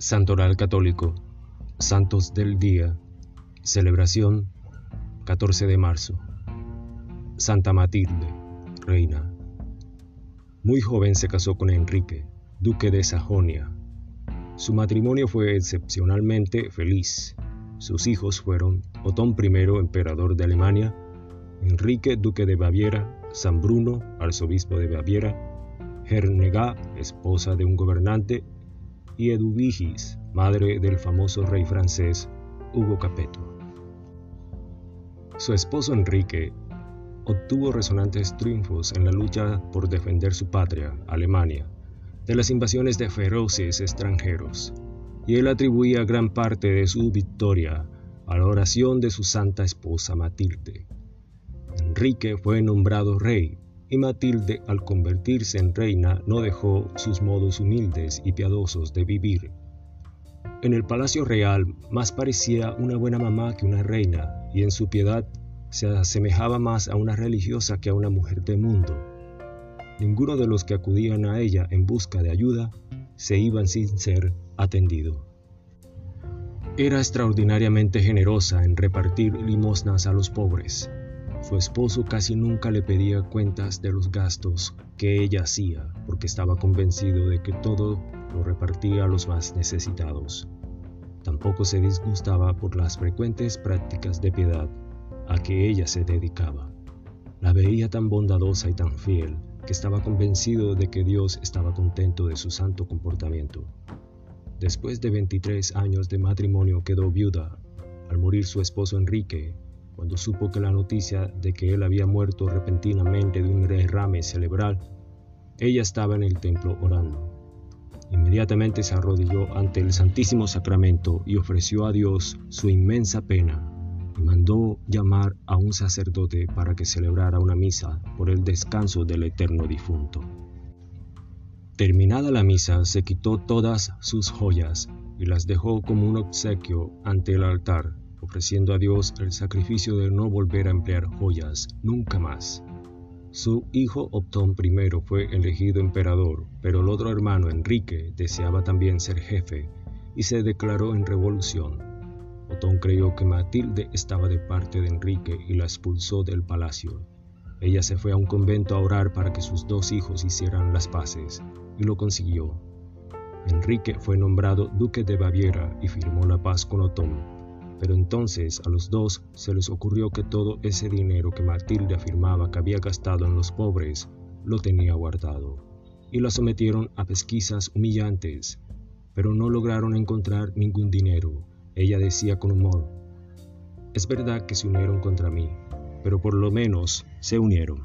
Santoral Católico, Santos del Día, celebración 14 de marzo. Santa Matilde, reina. Muy joven se casó con Enrique, duque de Sajonia. Su matrimonio fue excepcionalmente feliz. Sus hijos fueron Otón I, emperador de Alemania, Enrique, duque de Baviera, San Bruno, arzobispo de Baviera, Hernega, esposa de un gobernante, y Eduvigis, madre del famoso rey francés Hugo Capeto. Su esposo Enrique obtuvo resonantes triunfos en la lucha por defender su patria, Alemania, de las invasiones de feroces extranjeros, y él atribuía gran parte de su victoria a la oración de su santa esposa Matilde. Enrique fue nombrado rey y Matilde al convertirse en reina no dejó sus modos humildes y piadosos de vivir. En el palacio real más parecía una buena mamá que una reina, y en su piedad se asemejaba más a una religiosa que a una mujer de mundo. Ninguno de los que acudían a ella en busca de ayuda se iban sin ser atendido. Era extraordinariamente generosa en repartir limosnas a los pobres, su esposo casi nunca le pedía cuentas de los gastos que ella hacía, porque estaba convencido de que todo lo repartía a los más necesitados. Tampoco se disgustaba por las frecuentes prácticas de piedad a que ella se dedicaba. La veía tan bondadosa y tan fiel que estaba convencido de que Dios estaba contento de su santo comportamiento. Después de 23 años de matrimonio quedó viuda. Al morir su esposo Enrique, cuando supo que la noticia de que él había muerto repentinamente de un derrame cerebral, ella estaba en el templo orando. Inmediatamente se arrodilló ante el Santísimo Sacramento y ofreció a Dios su inmensa pena y mandó llamar a un sacerdote para que celebrara una misa por el descanso del eterno difunto. Terminada la misa, se quitó todas sus joyas y las dejó como un obsequio ante el altar ofreciendo a Dios el sacrificio de no volver a emplear joyas nunca más. Su hijo Optón I fue elegido emperador, pero el otro hermano Enrique deseaba también ser jefe y se declaró en revolución. Otón creyó que Matilde estaba de parte de Enrique y la expulsó del palacio. Ella se fue a un convento a orar para que sus dos hijos hicieran las paces, y lo consiguió. Enrique fue nombrado duque de Baviera y firmó la paz con Otón, pero entonces a los dos se les ocurrió que todo ese dinero que Matilde afirmaba que había gastado en los pobres lo tenía guardado, y la sometieron a pesquisas humillantes, pero no lograron encontrar ningún dinero. Ella decía con humor, es verdad que se unieron contra mí, pero por lo menos se unieron.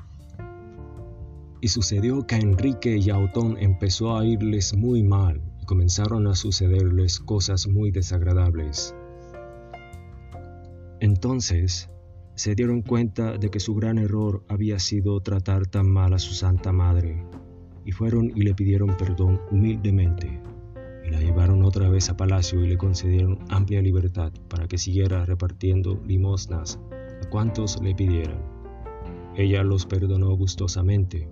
Y sucedió que a Enrique y a Otón empezó a irles muy mal y comenzaron a sucederles cosas muy desagradables. Entonces se dieron cuenta de que su gran error había sido tratar tan mal a su Santa Madre, y fueron y le pidieron perdón humildemente, y la llevaron otra vez a palacio y le concedieron amplia libertad para que siguiera repartiendo limosnas a cuantos le pidieran. Ella los perdonó gustosamente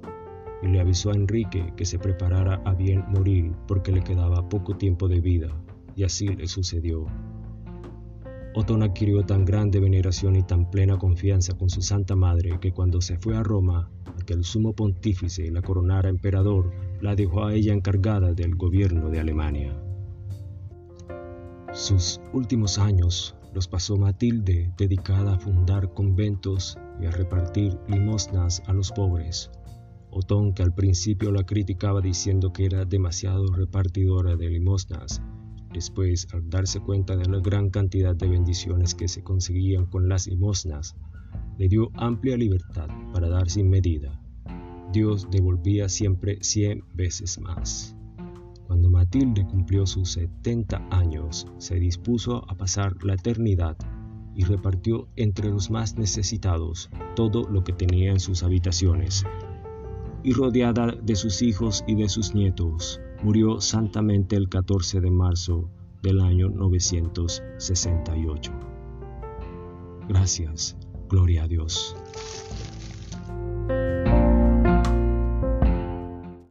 y le avisó a Enrique que se preparara a bien morir porque le quedaba poco tiempo de vida, y así le sucedió. Otón adquirió tan grande veneración y tan plena confianza con su Santa Madre que cuando se fue a Roma a que el sumo pontífice la coronara emperador, la dejó a ella encargada del gobierno de Alemania. Sus últimos años los pasó Matilde dedicada a fundar conventos y a repartir limosnas a los pobres. Otón, que al principio la criticaba diciendo que era demasiado repartidora de limosnas, Después, al darse cuenta de la gran cantidad de bendiciones que se conseguían con las limosnas, le dio amplia libertad para dar sin medida. Dios devolvía siempre cien veces más. Cuando Matilde cumplió sus 70 años, se dispuso a pasar la eternidad y repartió entre los más necesitados todo lo que tenía en sus habitaciones. Y rodeada de sus hijos y de sus nietos, murió santamente el 14 de marzo del año 968. Gracias, gloria a Dios.